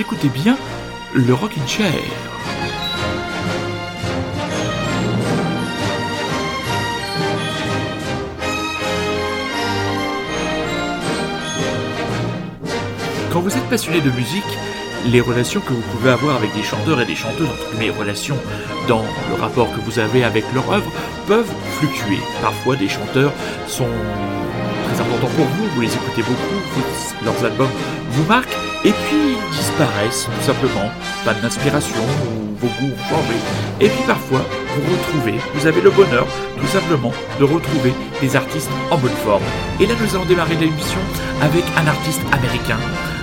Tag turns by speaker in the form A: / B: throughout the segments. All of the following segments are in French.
A: écoutez bien le Rockin' Chair. Quand vous êtes passionné de musique, les relations que vous pouvez avoir avec des chanteurs et des chanteuses, les relations dans le rapport que vous avez avec leur œuvre, peuvent fluctuer. Parfois, des chanteurs sont très importants pour vous, vous les écoutez beaucoup, leurs albums vous marquent, et puis disparaissent tout simplement. Pas d'inspiration ou vos goûts ont. Et puis parfois, vous retrouvez, vous avez le bonheur tout simplement de retrouver des artistes en bonne forme. Et là, nous allons démarrer l'émission avec un artiste américain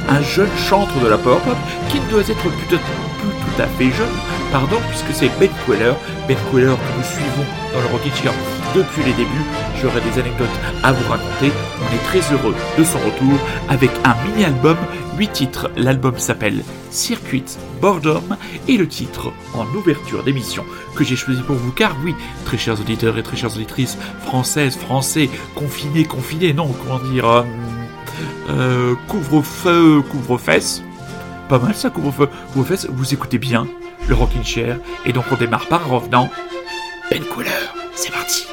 A: un jeune chantre de la pop qui ne doit être plus, tout à fait jeune, pardon, puisque c'est Ben Queller, Ben Queller que nous suivons dans le Rocket Chair depuis les débuts. J'aurai des anecdotes à vous raconter. On est très heureux de son retour avec un mini-album, 8 titres. L'album s'appelle Circuit Boredom et le titre en ouverture d'émission que j'ai choisi pour vous car oui, très chers auditeurs et très chères auditrices françaises, français, confinés, confinés, non, comment dire... Euh, euh, couvre-feu, couvre-fesse. Pas mal ça, couvre-feu, couvre-fesse. Vous écoutez bien le Rockin' Chair. Et donc on démarre par revenant. Belle couleur, c'est parti.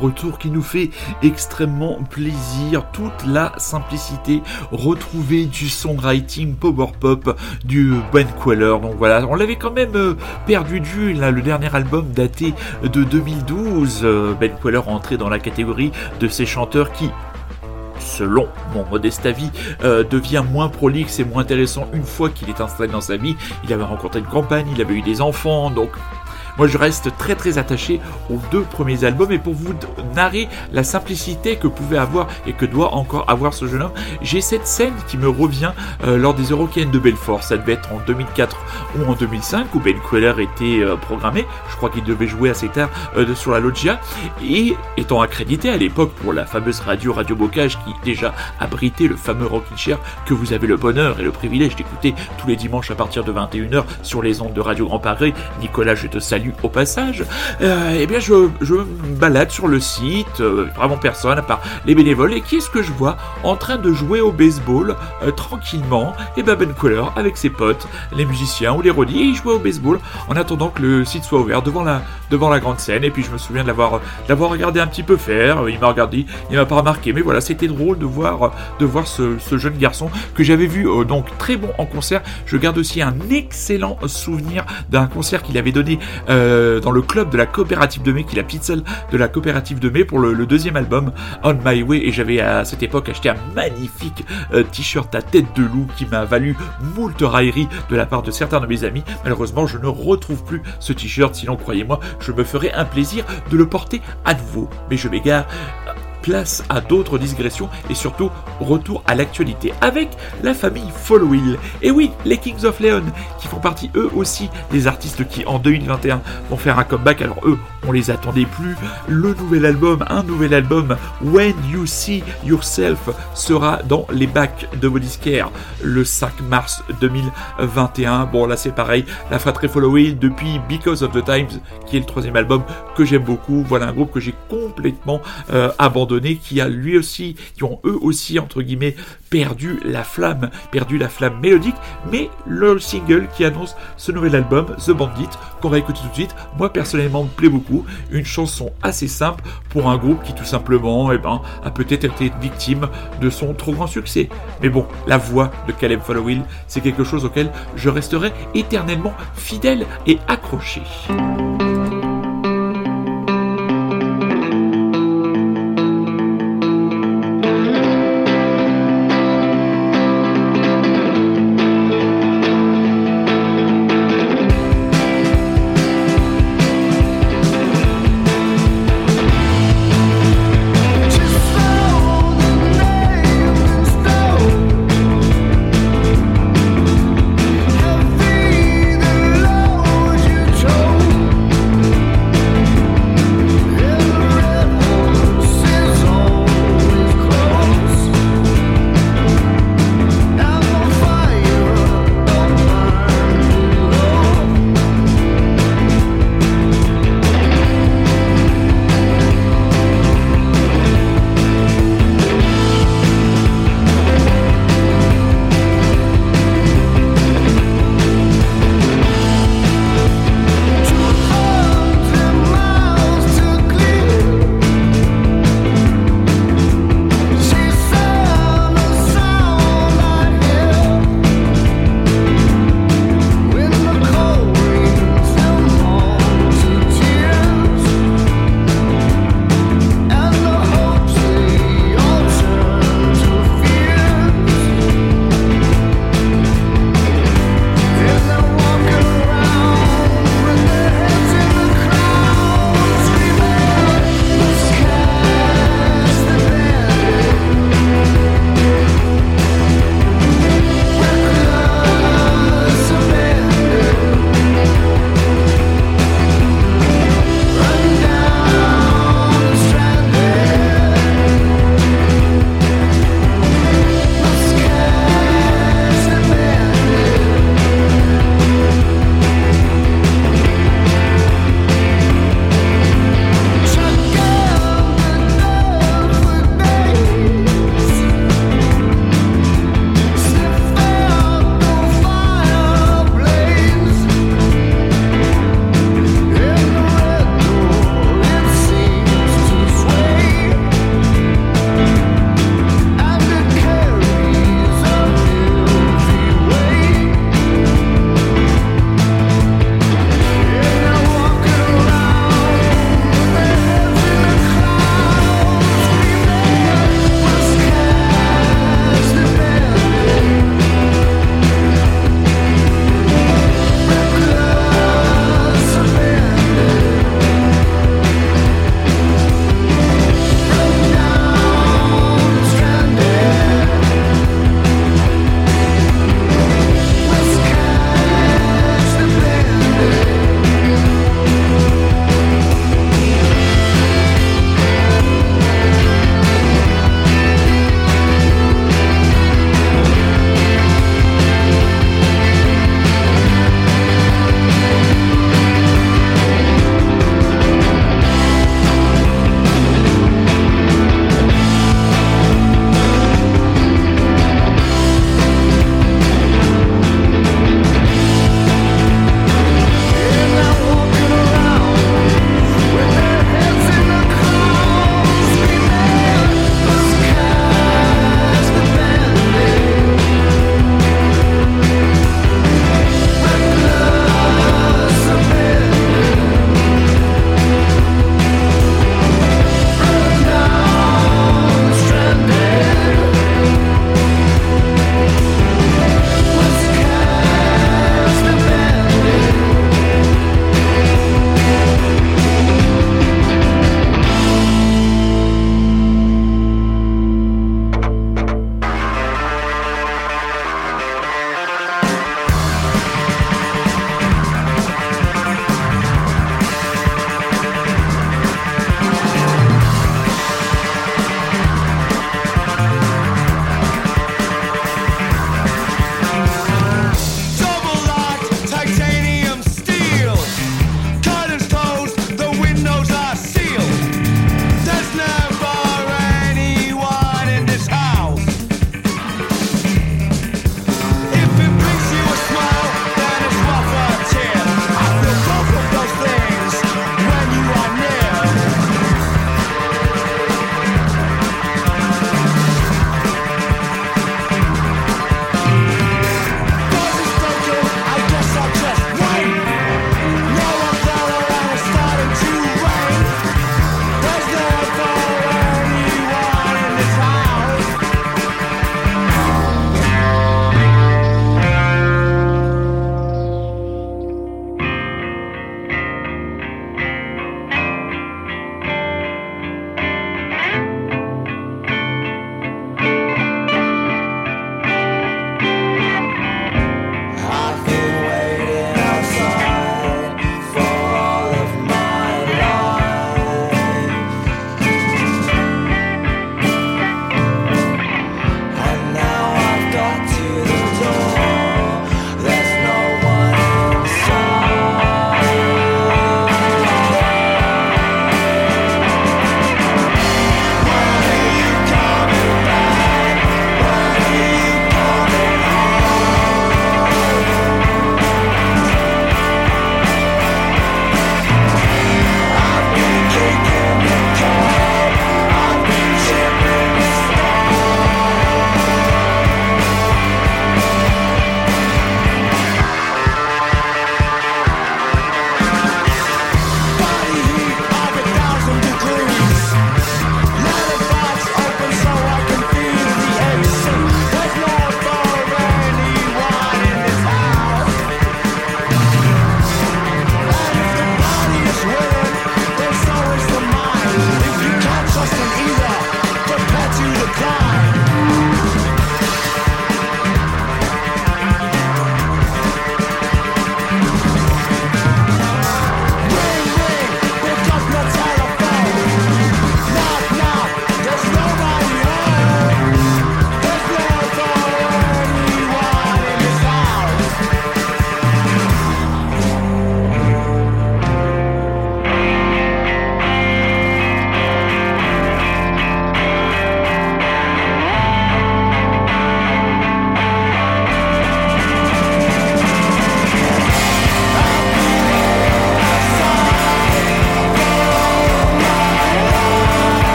A: Retour qui nous fait extrêmement plaisir. Toute la simplicité retrouvée du songwriting power pop du Ben Queller. Donc voilà, on l'avait quand même euh, perdu de vue. Le dernier album daté de 2012. Euh, ben Queller entré dans la catégorie de ces chanteurs qui selon mon modeste avis, euh, devient moins prolixe et moins intéressant une fois qu'il est installé dans sa vie. Il avait rencontré une campagne, il avait eu des enfants, donc
B: Moi, je reste très très attaché aux deux premiers albums et pour vous narrer la simplicité que pouvait avoir et que doit encore avoir ce jeune homme, j'ai cette scène qui me revient euh, lors des Eurocaines de Belfort. Ça devait être en 2004 ou en 2005 où Ben Queller était euh, programmé. Je crois qu'il devait jouer assez tard euh, sur la loggia et étant accrédité à l'époque pour la fameuse radio Radio Bocage qui déjà abritait le fameux Rockin' Chair que vous avez le bonheur et le privilège d'écouter tous les dimanches à partir de 21h sur les ondes de Radio Grand Paris. Nicolas, je te salue au passage. eh bien, je, je, balade sur le site, vraiment personne à part les bénévoles. Et qui est-ce que je vois en train de jouer au baseball tranquillement? Et ben Ben Queller avec ses potes, les musiciens ou les rodis, et ils jouaient au baseball en attendant que le site soit ouvert devant la, devant la grande scène. Et puis je me souviens de l'avoir, regardé un petit peu faire. Il m'a regardé, il m'a pas remarqué, mais voilà, c'était drôle de voir, de voir ce, jeune garçon que j'avais vu euh, donc très bon en concert. Je garde aussi un excellent souvenir d'un concert qu'il avait donné euh, dans le club de la coopérative de mai, qui est la pizza de la coopérative de mai pour le, deuxième album On My Way. Et j'avais à cette époque acheté un magnifique euh, t-shirt à tête de loup qui m'a valu moult railleries de la part de certains de mes amis. Malheureusement, je ne retrouve plus ce t-shirt, sinon croyez-moi, je me ferai un plaisir de le porter à nouveau. Mais je m'égare place à d'autres digressions et surtout retour à l'actualité avec la famille Followill. Et oui, les Kings of Leon qui font partie eux aussi des artistes qui en 2021 vont faire un comeback. Alors eux, on les attendait plus. Le nouvel album, un nouvel album, When You See Yourself, sera dans les bacs de vos disquaires le 5 mars 2021. Bon là c'est pareil, la fratrie Followill depuis Because of the Times qui est le troisième album que j'aime beaucoup. Voilà un groupe que j'ai complètement euh, abandonné qui a lui aussi, qui ont eux aussi, entre guillemets, perdu la flamme, perdu la flamme mélodique, mais le single qui annonce ce nouvel album, The Bandit, qu'on va écouter tout de suite, moi personnellement me plaît beaucoup, une chanson assez simple pour un groupe qui tout simplement, eh ben, a peut-être été victime de son trop grand succès. Mais bon, la voix de Caleb Followill, c'est quelque chose auquel je resterai éternellement fidèle et accroché.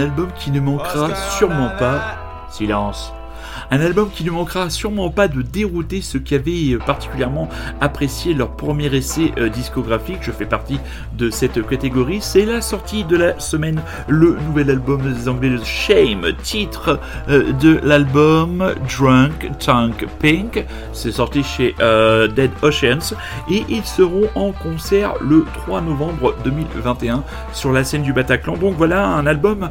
B: Album qui ne manquera sûrement pas. Silence. Un album qui ne manquera sûrement pas de dérouter ceux qui avaient euh, particulièrement apprécié leur premier essai euh, discographique. Je fais partie de cette catégorie. C'est la sortie de la semaine, le nouvel album des Anglais Shame, titre euh, de l'album Drunk Tank Pink. C'est sorti chez Dead Oceans et ils seront en concert le 3 novembre 2021 sur la scène du Bataclan. Donc voilà un album,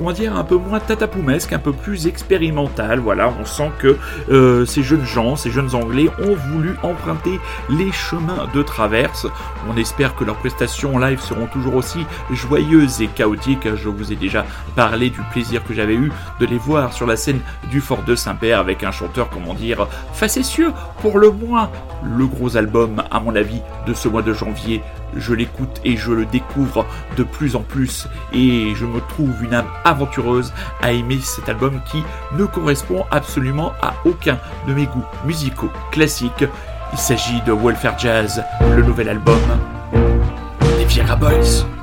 B: comment dire, un peu moins tatapoumesque, un peu plus expérimental. Voilà, on sent que euh, ces jeunes gens, ces jeunes Anglais ont voulu emprunter les chemins de traverse. On espère que leurs prestations live seront toujours aussi joyeuses et chaotiques. Je vous ai déjà parlé du plaisir que j'avais eu de les voir sur la scène du Fort de Saint-Père avec un chanteur, comment dire, facétieux pour le moins. Le gros album, à mon avis, de ce mois de janvier je l'écoute et je le découvre de plus en plus et je me trouve une âme aventureuse à aimer cet album qui ne correspond absolument à aucun de mes goûts musicaux classiques. Il s'agit de Welfare Jazz, le nouvel album des Viera Boys.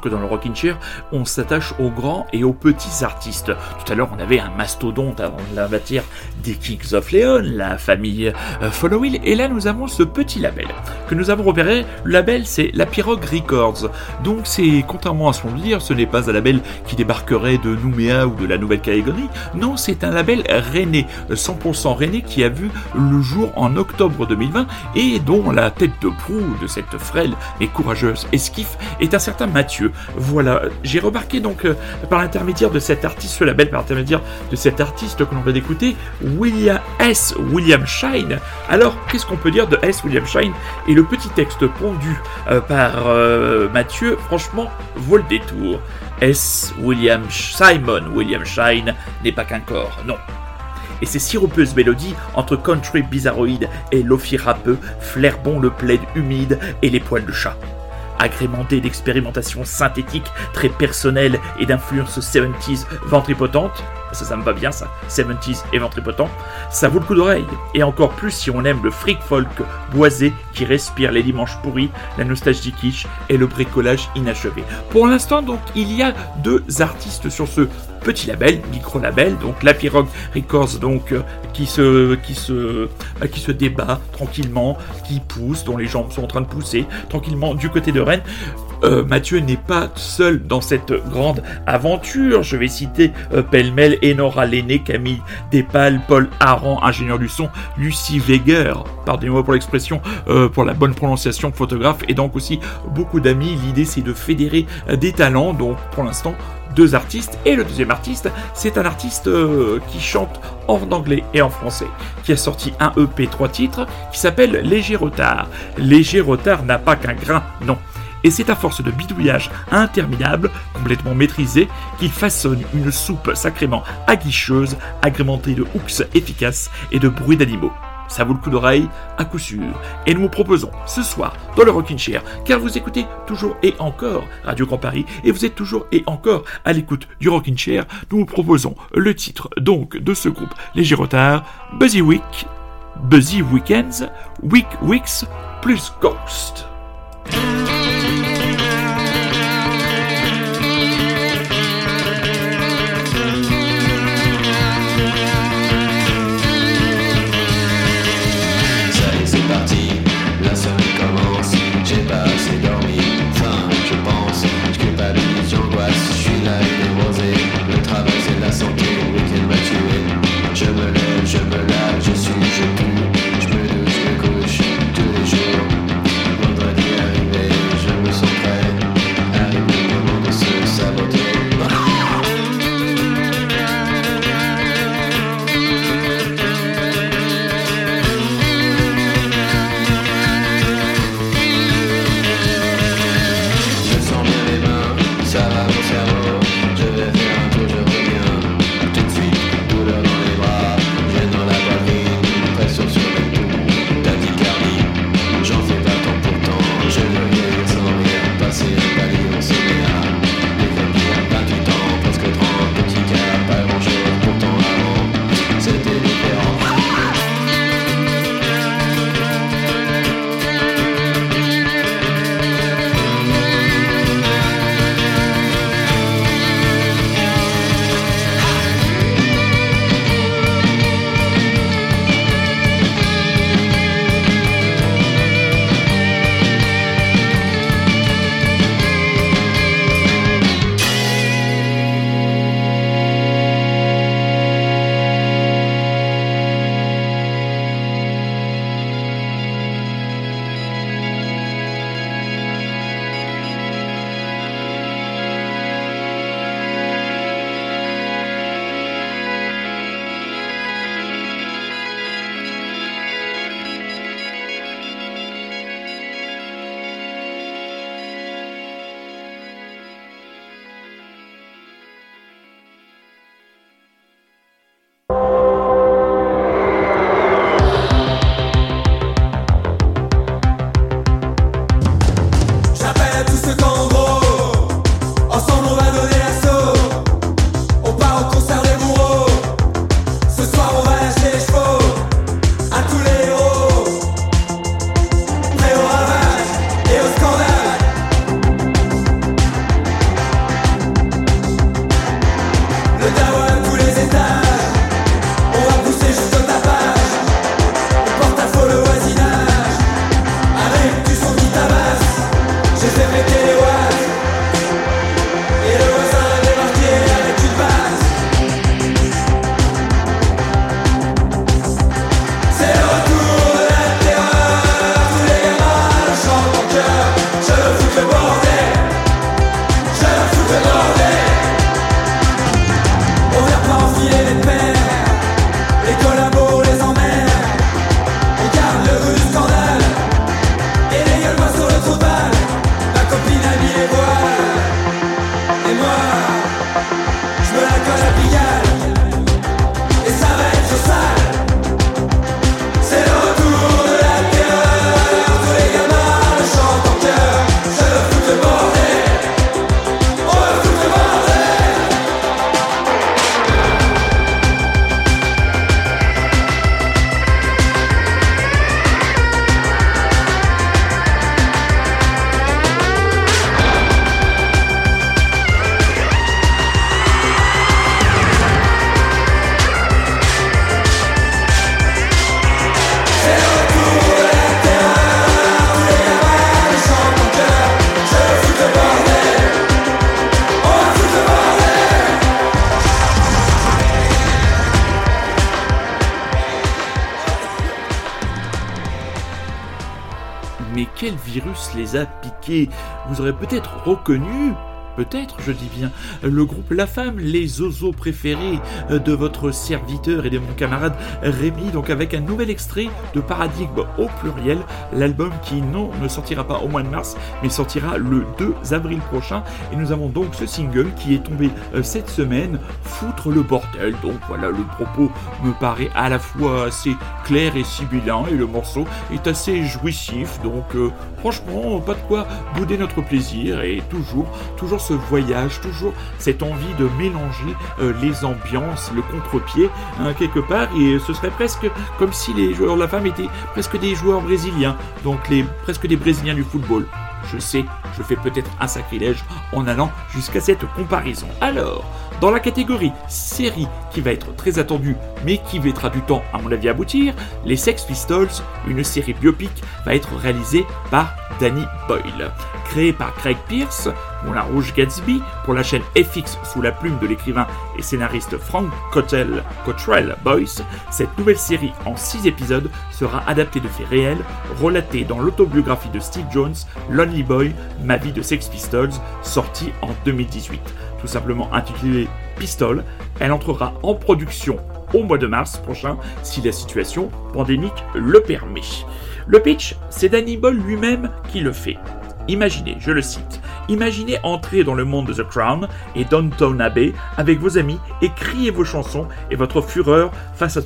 B: Que dans le Rockin' Chair, on s'attache aux grands et aux petits artistes. Tout à l'heure, on avait un mastodonte avant la matière des Kings of Leon, la famille euh, Follow et là nous avons ce petit label que nous avons repéré. Le label, c'est la Pirogue Records. Donc c'est, contrairement à son dire, ce n'est pas un label qui débarquerait de Nouméa ou de la Nouvelle-Calédonie. Non, c'est un label rennais, 100% rennais, qui a vu le jour en octobre 2020 et dont la tête de proue de cette frêle et courageuse esquif est un certain Mathieu. Voilà, j'ai remarqué donc euh, par l'intermédiaire de cet artiste, ce label, par l'intermédiaire de cet artiste que l'on va d'écouter, William S. William Shine. Alors, qu'est-ce qu'on peut dire de S. William Shine Et le petit texte pondu euh, par euh, Mathieu, franchement, vaut le détour. S. William Simon William Shine n'est pas qu'un corps, non et ses sirupeuses mélodies entre country bizarroïde et lofi rappeux flairent bon le plaid humide et les poils de chat agrémenté d'expérimentations synthétiques très personnelles et d'influences 70s ventripotentes, ça, ça me va bien ça, 70s et ventripotent, ça vaut le coup d'oreille. Et encore plus si on aime le freak folk boisé qui respire les dimanches pourris, la nostalgie kitsch et le bricolage inachevé. Pour l'instant, donc, il y a deux artistes sur ce petit label, micro-label, donc la Pirogue Records, donc, euh, bah, qui se débat tranquillement, qui pousse, dont les jambes sont en train de pousser tranquillement du côté de Rennes. Euh, Mathieu n'est pas seul dans cette grande aventure. Je vais citer euh, pêle-mêle Enora Lenné, Camille Despales, Paul Aran, ingénieur du son, Lucie Weger, pardonnez-moi pour l'expression, euh, pour la bonne prononciation, photographe, et donc aussi beaucoup d'amis. L'idée c'est de fédérer des talents, donc pour l'instant deux artistes. Et le deuxième artiste, c'est un artiste qui chante en anglais et en français, qui a sorti un EP trois titres qui s'appelle Léger Retard. Léger Retard n'a pas qu'un grain, non. Et c'est à force de bidouillage interminable, complètement maîtrisé, qu'il façonne une soupe sacrément aguicheuse, agrémentée de hooks efficaces et de bruits d'animaux. Ça vaut le coup d'oreille, à coup sûr. Et nous vous proposons ce soir dans le Rockin' Chair, car vous écoutez toujours et encore Radio Grand Paris, et vous êtes toujours et encore à l'écoute du Rockin' Chair, nous vous proposons le titre donc de ce groupe Léger Retard, Buzzy Week, Buzzy Weekends, Week Weeks plus Ghost. A piqués. Vous aurez peut-être reconnu peut-être, je dis bien, le groupe La Femme, les oiseaux préférés de votre serviteur et de mon camarade Rémi, donc avec un nouvel extrait de Paradigme au pluriel, l'album qui, non, ne sortira pas au mois de mars, mais sortira le 2 avril prochain. Et nous avons donc ce single qui est tombé euh, cette semaine, Foutre le bordel. Donc voilà, le propos me paraît à la fois assez clair et sibyllin, et le morceau est assez jouissif, donc euh, franchement, pas de quoi bouder notre plaisir, et toujours, toujours voyage, toujours cette envie de mélanger euh, les ambiances, le contre-pied, hein, quelque part, et ce serait presque comme si les joueurs de la femme étaient presque des joueurs brésiliens, donc les, presque des brésiliens du football. Je sais, je fais peut-être un sacrilège en allant jusqu'à cette comparaison. Alors, dans la catégorie série qui va être très attendue mais qui mettra du temps à mon avis aboutir, les Sex Pistols, une série biopic, va être réalisée par Danny Boyle. Créée par Craig Pierce, Moulin Rouge Gatsby, pour la chaîne FX sous la plume de l'écrivain et scénariste Frank Cottrell Boyce, cette nouvelle série en 6 épisodes sera adaptée de faits réels, relatée dans l'autobiographie de Steve Jones, Lonely Boy, Ma vie de Sex Pistols, sortie en 2018. Tout simplement intitulée Pistol, elle entrera en production au mois de mars prochain si la situation pandémique le permet. Le pitch, c'est Danny Boyle lui-même qui le fait. Imaginez, je le cite, imaginez entrer dans le monde de The Crown et Downton Abbey avec vos amis et crier vos chansons et votre fureur face à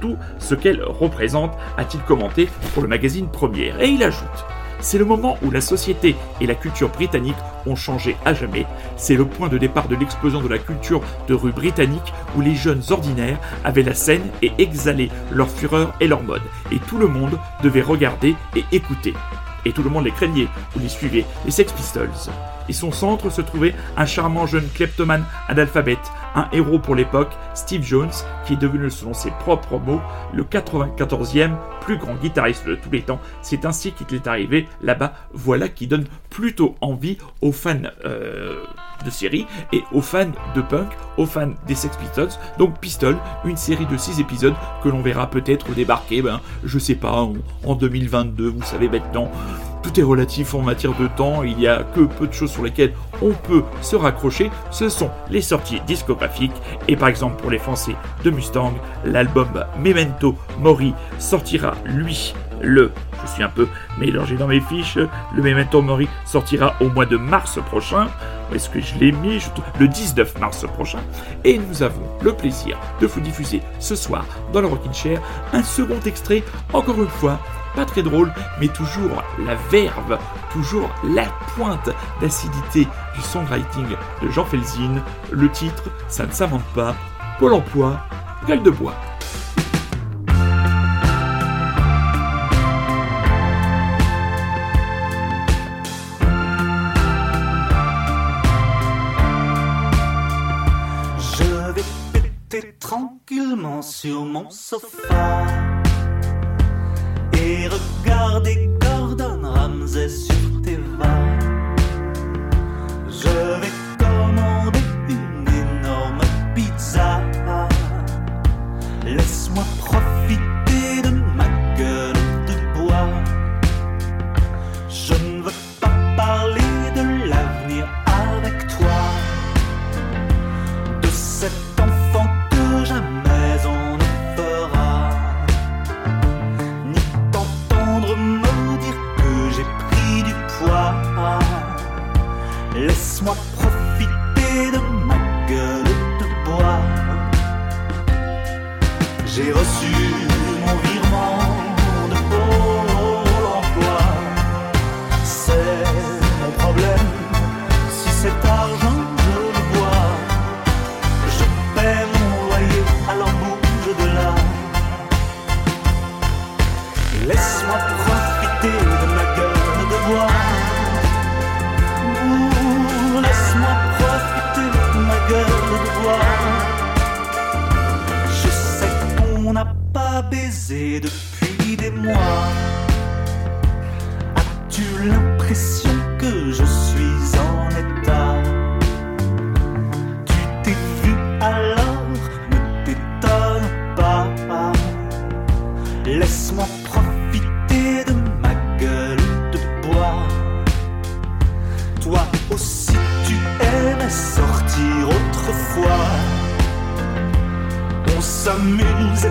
B: tout ce qu'elle représente, a-t-il commenté pour le magazine Première. Et il ajoute c'est le moment où la société et la culture britannique ont changé à jamais. C'est le point de départ de l'explosion de la culture de rue britannique où les jeunes ordinaires avaient la scène et exhalaient leur fureur et leur mode. Et tout le monde devait regarder et écouter et tout le monde les craignait ou les suivait, les Sex Pistols. Et son centre se trouvait un charmant jeune kleptomane analphabète, un héros pour l'époque, Steve Jones, qui est devenu, selon ses propres mots, le 94e plus grand guitariste de tous les temps. C'est ainsi qu'il est arrivé là-bas. Voilà qui donne plutôt envie aux fans euh, de série et aux fans de punk, aux fans des Sex Pistols. Donc Pistol, une série de 6 épisodes que l'on verra peut-être débarquer, ben, je sais pas, en, en 2022, vous savez maintenant. Tout est relatif en matière de temps, il n'y a que peu de choses sur lesquelles on peut se raccrocher, ce sont les sorties discographiques, et par exemple pour les Français de Mustang, l'album Memento Mori sortira lui le, je suis un peu mélangé dans mes fiches, le Memento Mori sortira au mois de mars prochain, est-ce que je l'ai mis? Le 19 mars prochain, et nous avons le plaisir de vous diffuser ce soir dans le Rockin' Chair un second extrait, encore une fois, pas très drôle, mais toujours la verve, toujours la pointe d'acidité du songwriting de Jean Felzin. Le titre, ça ne s'invente pas. Pôle emploi, gueule de bois.
C: Je vais péter tranquillement sur mon sofa regarder Profiter de ma gueule de bois. Toi aussi, tu aimais sortir autrefois. On
A: s'amuse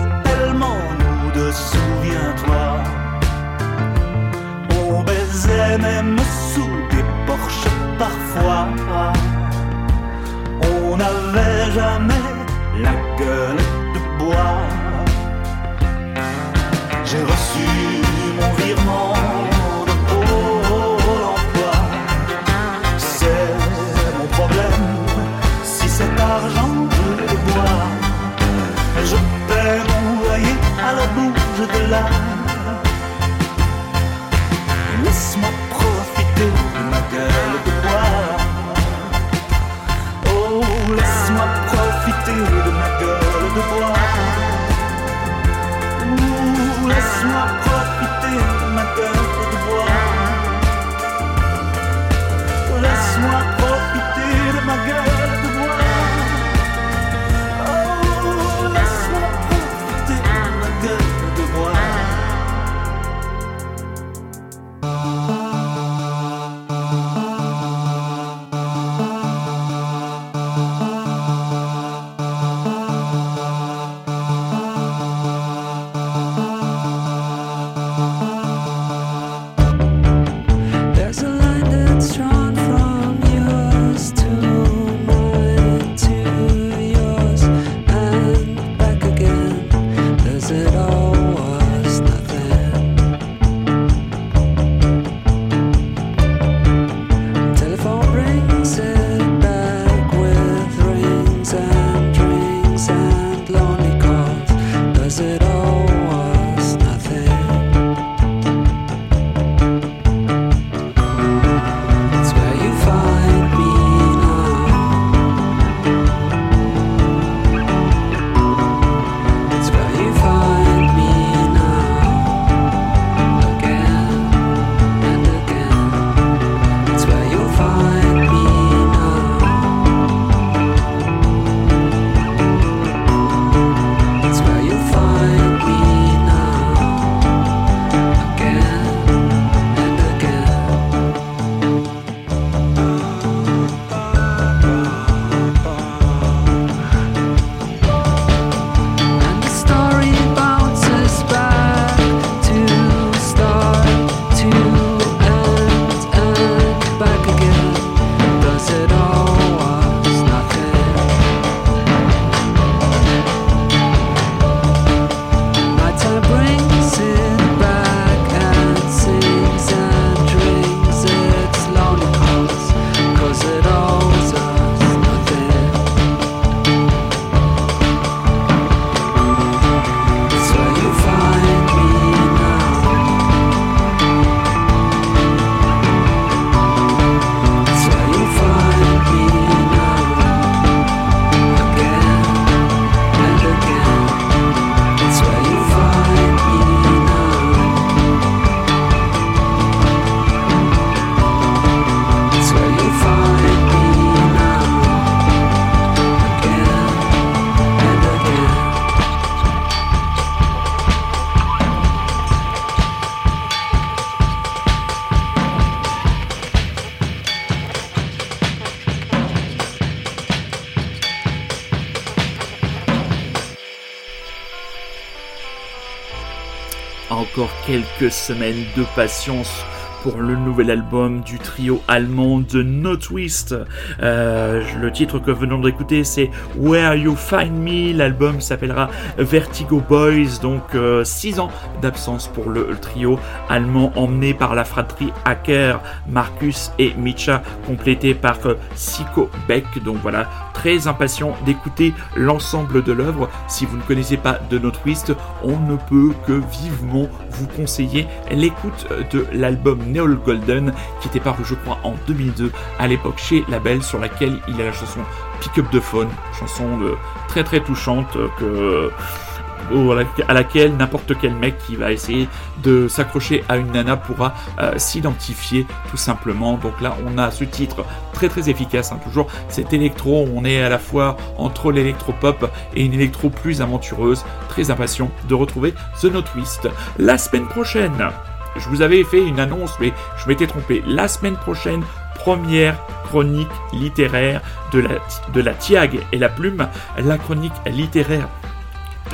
B: Encore quelques semaines de patience pour le nouvel album du trio allemand de No Twist. Euh, le titre que venons d'écouter c'est Where You Find Me. L'album s'appellera Vertigo Boys. Donc 6 ans d'absence pour le, trio allemand emmené par la fratrie Hacker, Marcus et Micha, complété par euh, Siko Beck. Donc voilà, très impatient d'écouter l'ensemble de l'œuvre. Si vous ne connaissez pas de No Twist, on ne peut que vivement vous conseiller l'écoute de l'album Neol Golden qui était paru je crois en 2002 à l'époque chez Label sur laquelle il a la chanson Pick Up the Phone, chanson de- très très touchante euh, au- à laquelle n'importe quel mec qui va essayer de s'accrocher à une nana pourra euh, s'identifier tout simplement. Donc là, on a ce titre très très efficace, hein, toujours cet électro, on est à la fois entre l'électro-pop et une électro plus aventureuse, très impatient de retrouver The No Twist. La semaine prochaine, je vous avais fait une annonce, mais je m'étais trompé. La semaine prochaine, première chronique littéraire de la, de Tiag et la Plume, la chronique littéraire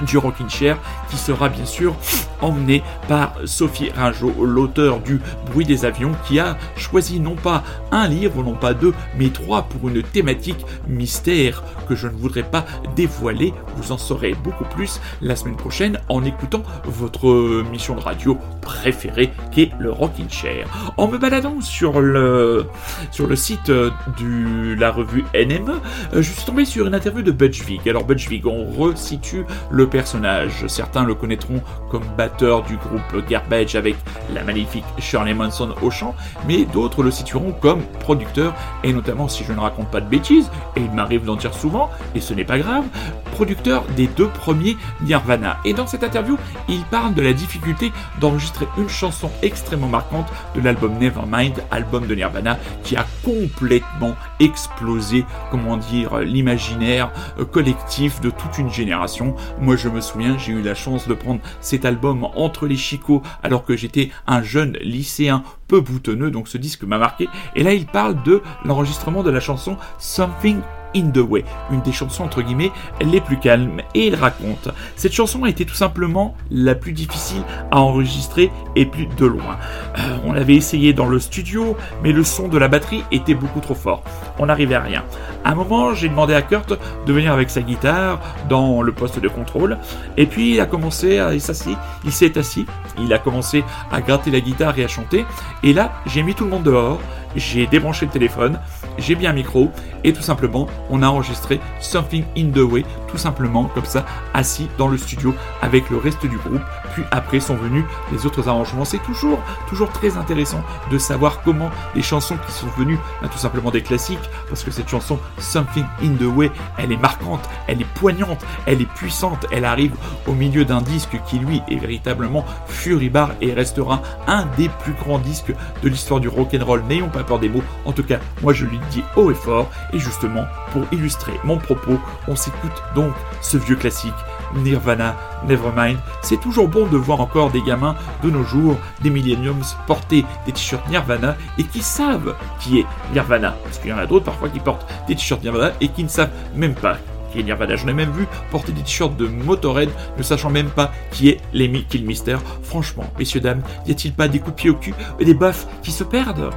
B: du Rockin' Chair qui sera bien sûr emmené par Sophie Ringeau, l'auteur du Bruit des avions, qui a choisi non pas un livre, non pas deux, mais trois pour une thématique mystère que je ne voudrais pas dévoiler. Vous en saurez beaucoup plus la semaine prochaine en écoutant votre mission de radio préférée qui est le Rockin' Chair. En me baladant sur le, sur le site de la revue NME, je suis tombé sur une interview de Butch Vig. Alors Butch Vig, on resitue le personnage. Certains le connaîtront comme batteur du groupe Garbage avec la magnifique Shirley Manson au chant, mais d'autres le situeront comme producteur, et notamment si je ne raconte pas de bêtises, et il m'arrive d'en dire souvent, et ce n'est pas grave, producteur des deux premiers Nirvana. Et dans cette interview, il parle de la difficulté d'enregistrer une chanson extrêmement marquante de l'album Nevermind, album de Nirvana, qui a complètement explosé, comment dire, l'imaginaire collectif de toute une génération. Moi, je me souviens, j'ai eu la chance de prendre cet album entre les chicots alors que j'étais un jeune lycéen peu boutonneux, donc ce disque m'a marqué. Et là, il parle de l'enregistrement de la chanson Something in the Way, une des chansons entre guillemets les plus calmes. Et il raconte, cette chanson a été tout simplement la plus difficile à enregistrer et plus de loin. Euh, on l'avait essayé dans le studio, mais le son de la batterie était beaucoup trop fort. On n'arrivait à rien. À un moment, j'ai demandé à Kurt de venir avec sa guitare dans le poste de contrôle. Et puis il a commencé à s'asseoir, il s'est assis, il a commencé à gratter la guitare et à chanter. Et là, j'ai mis tout le monde dehors j'ai débranché le téléphone, j'ai mis un micro et tout simplement on a enregistré Something in the Way, tout simplement comme ça, assis dans le studio avec le reste du groupe. Puis après sont venus les autres arrangements. C'est toujours, toujours très intéressant de savoir comment les chansons qui sont venues, bah, tout simplement des classiques, parce que cette chanson Something in the Way, elle est marquante, elle est poignante, elle est puissante, elle arrive au milieu d'un disque qui lui est véritablement furibard et restera un des plus grands disques de l'histoire du rock'n'roll. N'ayons pas peur des mots. En tout cas, moi je lui dis haut et fort. Et justement, pour illustrer mon propos, on s'écoute donc ce vieux classique. Nirvana, Nevermind. C'est toujours bon de voir encore des gamins de nos jours, des millenniums, porter des t-shirts Nirvana et qui savent qui est Nirvana. Parce qu'il y en a d'autres parfois qui portent des t-shirts Nirvana et qui ne savent même pas qui est Nirvana. J'en ai même vu porter des t-shirts de Motorhead, ne sachant même pas qui est Lemmy Kilmister. Franchement, messieurs, dames, y a-t-il pas des coups de pied au cul et des baffes qui se perdent?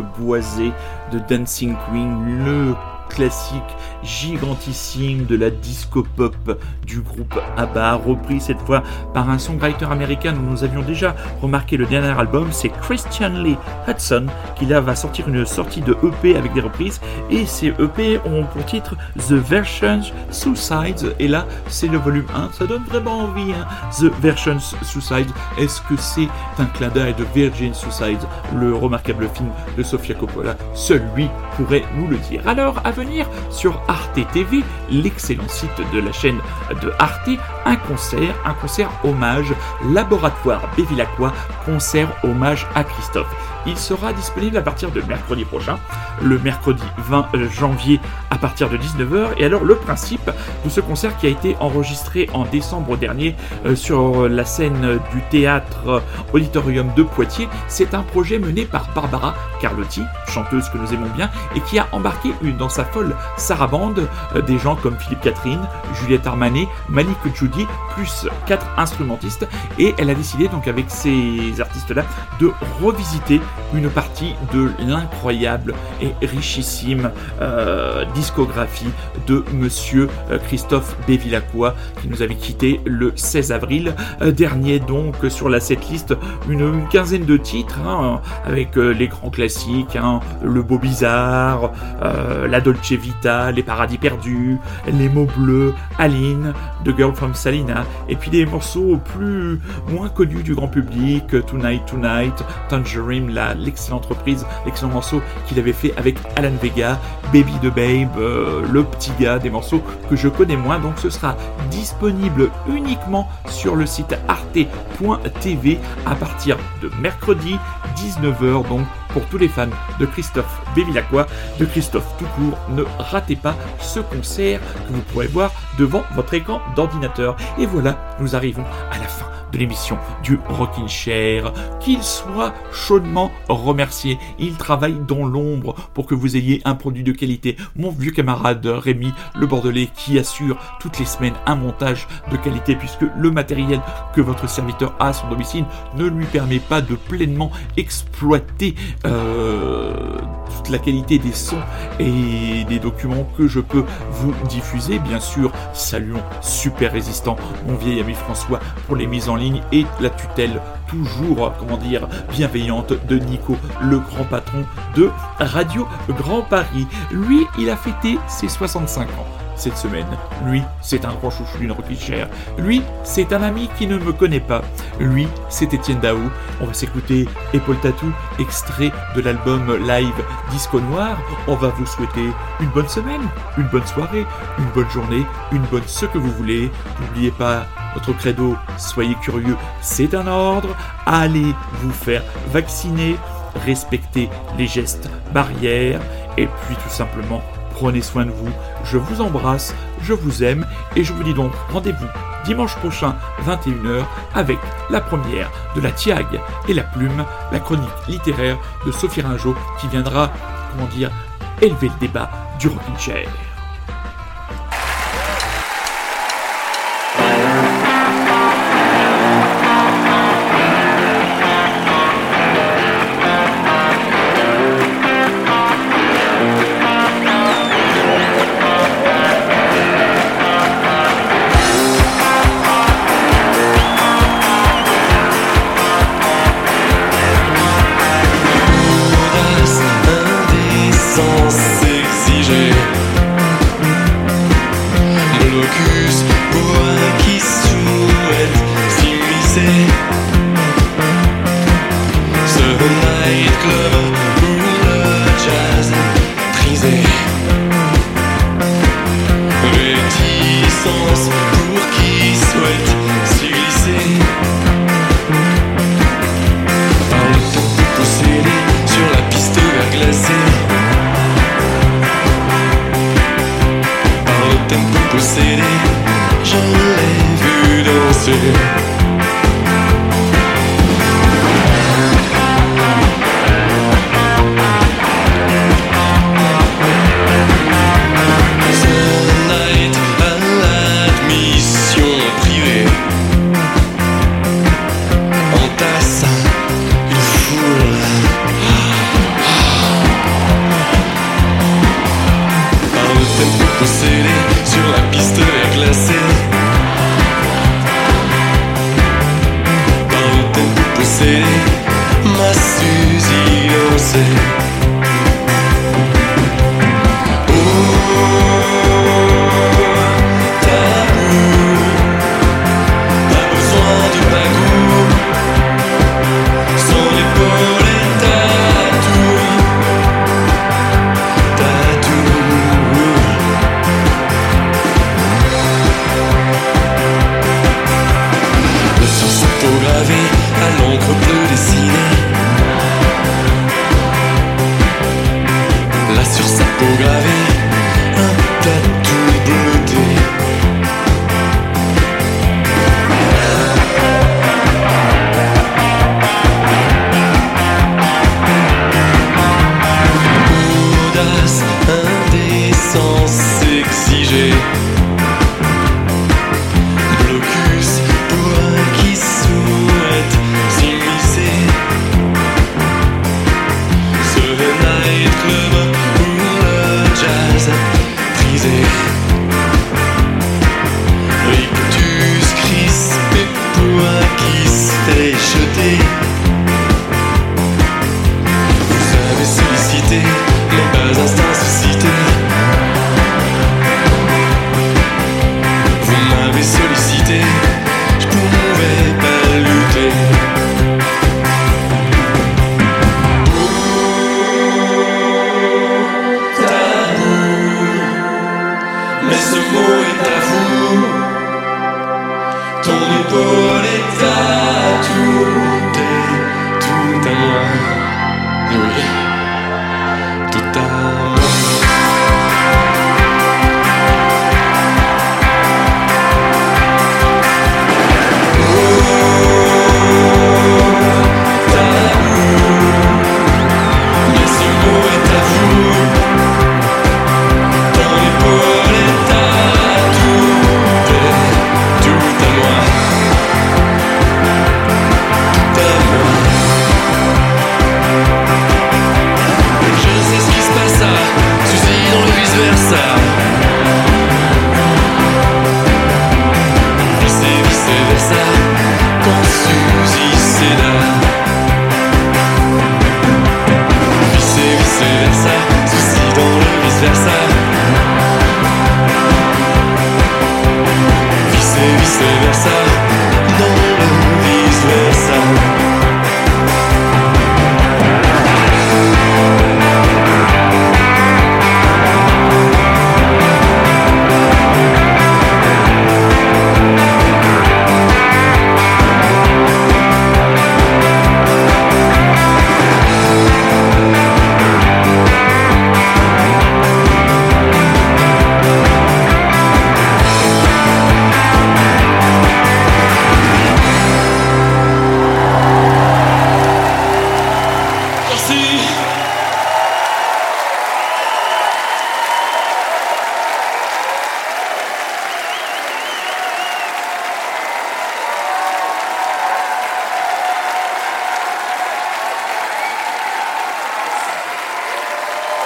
B: Boisée de Dancing Queen, le classique gigantissime de la disco pop du groupe ABBA, repris cette fois par un songwriter américain dont nous avions déjà remarqué le dernier album, c'est Christian Lee Hudson, qui là va sortir une sortie de EP avec des reprises, et ces EP ont pour titre The Versions Suicides, et là c'est le volume 1, ça donne vraiment envie, hein. The Versions Suicides, est-ce que c'est un clin d'œil de Virgin Suicide, le remarquable film de Sofia Coppola? Seul lui pourrait nous le dire. Alors, à venir sur Arte TV, l'excellent site de la chaîne de Arte, un concert, un concert hommage, Laboratoire Bévilacqua, concert hommage à Christophe. Il sera disponible à partir de mercredi prochain, le mercredi 20 janvier à partir de 19h. Et alors le principe de ce concert qui a été enregistré en décembre dernier euh, sur la scène du théâtre Auditorium de Poitiers, c'est un projet mené par Barbara Carlotti, chanteuse que nous aimons bien, et qui a embarqué dans sa folle sarabande euh, des gens comme Philippe Catherine, Juliette Armanet, Malik Judy, plus quatre instrumentistes. Et elle a décidé donc avec ces artistes-là de revisiter une partie de l'incroyable et richissime euh, discographie de Monsieur euh, Christophe Bévilacqua qui nous avait quitté le 16 avril euh, dernier. Donc sur la setlist une, une quinzaine de titres hein, avec les grands classiques, hein, le Beau Bizarre, la Dolce Vita, les Paradis Perdus, les mots bleus, Aline, The Girl from Borsalina, et puis des morceaux plus moins connus du grand public, Tonight Tonight, Tangerine, l'excellente reprise, l'excellent morceau qu'il avait fait avec Alan Vega, Baby the Babe, euh, Le Petit Gars, des morceaux que je connais moins, donc ce sera disponible uniquement sur le site arte.tv à partir de mercredi 19h, donc pour tous les fans de Christophe Bévilacqua, de Christophe tout court, ne ratez pas ce concert que vous pourrez voir devant votre écran d'ordinateur. Et voilà, nous arrivons à la fin l'émission du Rockin' Chair. Qu'il soit chaudement remercié. Il travaille dans l'ombre pour que vous ayez un produit de qualité. Mon vieux camarade Rémi Le Bordelais qui assure toutes les semaines un montage de qualité puisque le matériel que votre serviteur a à son domicile ne lui permet pas de pleinement exploiter euh, toute la qualité des sons et des documents que je peux vous diffuser. Bien sûr, saluons Super Résistant, mon vieil ami François, pour les mises en ligne et la tutelle toujours, comment dire, bienveillante de Nico, le grand patron de Radio Grand Paris. Lui, il a fêté ses 65 ans cette semaine. Lui, c'est un grand chouchou d'une Chair. Lui, c'est un ami qui ne me connaît pas. Lui, c'est Étienne Daou. On va s'écouter Épaule Tatou, extrait de l'album live Disco Noir. On va vous souhaiter une bonne semaine, une bonne soirée, une bonne journée, une bonne ce que vous voulez. N'oubliez pas notre credo, soyez curieux, c'est un ordre. Allez vous faire vacciner, respectez les gestes barrières et puis tout simplement Prenez soin de vous, je vous embrasse, je vous aime et je vous dis donc rendez-vous dimanche prochain 21h avec la première de la Tiag et la Plume, la chronique littéraire de Sophie Ringeau qui viendra, comment dire, élever le débat du rocking chair.
D: Par le tempo possédé sur la piste verglacée. Par le tempo possédé, ma Suzy dansait. Oh,